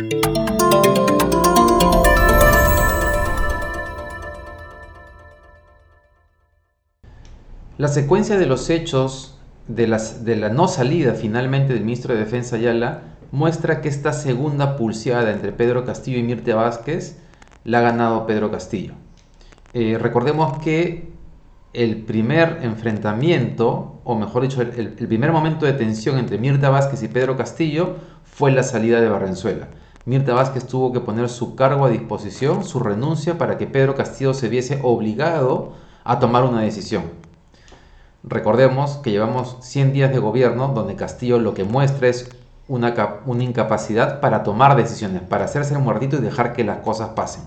La secuencia de los hechos de, la no salida finalmente del ministro de Defensa Ayala muestra que esta segunda pulseada entre Pedro Castillo y Mirta Vázquez la ha ganado Pedro Castillo. Eh, recordemos que el primer enfrentamiento, o mejor dicho, el, el, primer momento de tensión entre Mirta Vázquez y Pedro Castillo fue la salida de Barrenzuela. Mirta Vázquez tuvo que poner su cargo a disposición, su renuncia, para que Pedro Castillo se viese obligado a tomar una decisión. Recordemos que llevamos 100 días de gobierno donde Castillo lo que muestra es una, incapacidad para tomar decisiones, para hacerse el muertito y dejar que las cosas pasen.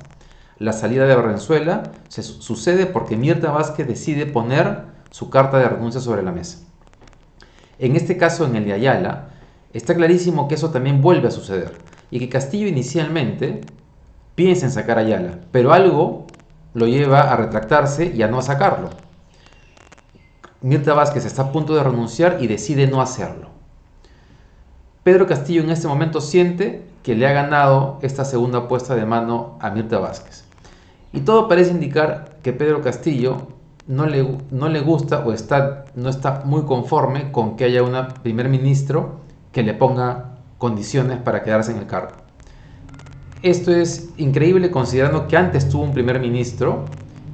La salida de Barrenzuela se sucede porque Mirta Vázquez decide poner su carta de renuncia sobre la mesa. En este caso, en el de Ayala, está clarísimo que eso también vuelve a suceder y que Castillo inicialmente piensa en sacar a Ayala, pero algo lo lleva a retractarse y a no sacarlo. Mirta Vázquez está a punto de renunciar y decide no hacerlo. Pedro Castillo en este momento siente que le ha ganado esta segunda puesta de mano a Mirta Vázquez. Y todo parece indicar que Pedro Castillo no le, no le gusta o está, no está muy conforme con que haya un primer ministro que le ponga condiciones para quedarse en el cargo. Esto es increíble considerando que antes tuvo un primer ministro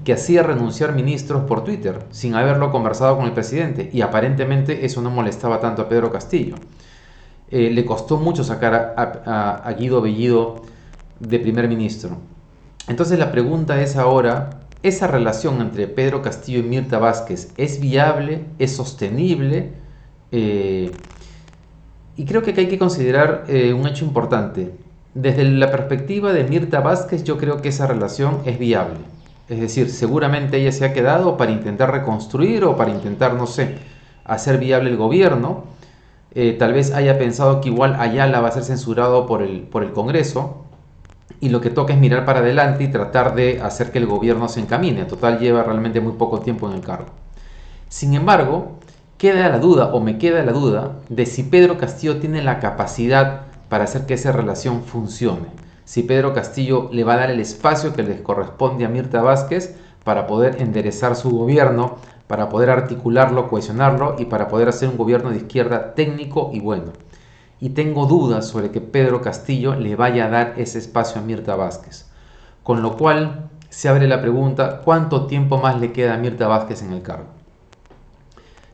que hacía renunciar ministros por Twitter sin haberlo conversado con el presidente y aparentemente eso no molestaba tanto a Pedro Castillo. Eh, le costó mucho sacar a, Guido Bellido de primer ministro. Entonces la pregunta es ahora, ¿esa relación entre Pedro Castillo y Mirta Vázquez es viable, es sostenible? Eh, y creo que hay que considerar eh, un hecho importante. Desde la perspectiva de Mirta Vázquez yo creo que esa relación es viable es decir, seguramente ella se ha quedado para intentar reconstruir o para intentar, no sé, hacer viable el gobierno. Eh, tal vez haya pensado que igual Ayala va a ser censurado por el, por el Congreso y lo que toca es mirar para adelante y tratar de hacer que el gobierno se encamine. Total, lleva realmente muy poco tiempo en el cargo. Sin embargo, queda la duda o me queda la duda de si Pedro Castillo tiene la capacidad para hacer que esa relación funcione si Pedro Castillo le va a dar el espacio que les corresponde a Mirta Vázquez para poder enderezar su gobierno, para poder articularlo, cohesionarlo y para poder hacer un gobierno de izquierda técnico y bueno. Y tengo dudas sobre que Pedro Castillo le vaya a dar ese espacio a Mirta Vázquez. Con lo cual se abre la pregunta, ¿cuánto tiempo más le queda a Mirta Vázquez en el cargo?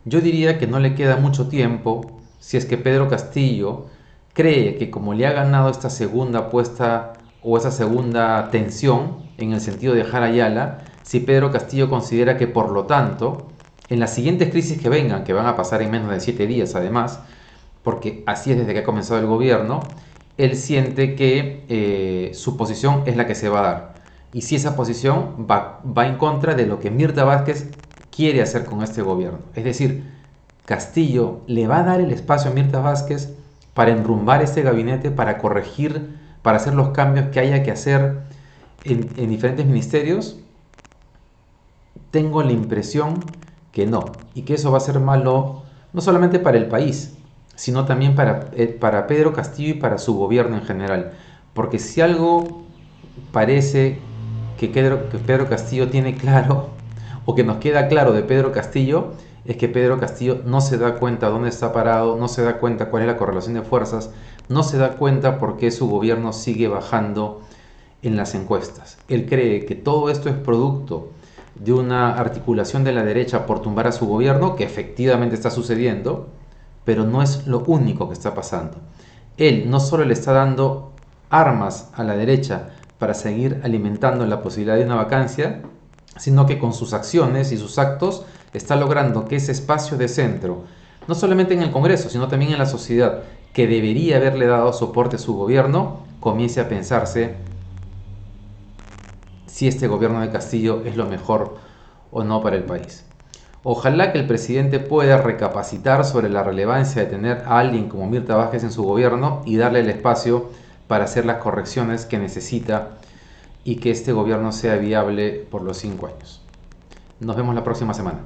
Yo diría que no le queda mucho tiempo si es que Pedro Castillo cree que como le ha ganado esta segunda apuesta o esa segunda tensión en el sentido de dejar Ayala, si Pedro Castillo considera que por lo tanto, en las siguientes crisis que vengan, que van a pasar en menos de siete días además, porque así es desde que ha comenzado el gobierno, él siente que eh, su posición es la que se va a dar. Y si esa posición va, va en contra de lo que Mirta Vázquez quiere hacer con este gobierno. Es decir, Castillo le va a dar el espacio a Mirta Vázquez para enrumbar este gabinete, para corregir, para hacer los cambios que haya que hacer en, diferentes ministerios? Tengo la impresión que no, y que eso va a ser malo no solamente para el país, sino también para, eh, para Pedro Castillo y para su gobierno en general. Porque si algo parece que que Pedro Castillo tiene claro, o que nos queda claro de Pedro Castillo, es que Pedro Castillo no se da cuenta dónde está parado, no se da cuenta cuál es la correlación de fuerzas, no se da cuenta por qué su gobierno sigue bajando en las encuestas. Él cree que todo esto es producto de una articulación de la derecha por tumbar a su gobierno, que efectivamente está sucediendo, pero no es lo único que está pasando. Él no solo le está dando armas a la derecha para seguir alimentando la posibilidad de una vacancia, sino que con sus acciones y sus actos está logrando que ese espacio de centro, no solamente en el Congreso, sino también en la sociedad, que debería haberle dado soporte a su gobierno, comience a pensarse si este gobierno de Castillo es lo mejor o no para el país. Ojalá que el presidente pueda recapacitar sobre la relevancia de tener a alguien como Mirta Vázquez en su gobierno y darle el espacio para hacer las correcciones que necesita y que este gobierno sea viable por los cinco años. Nos vemos la próxima semana.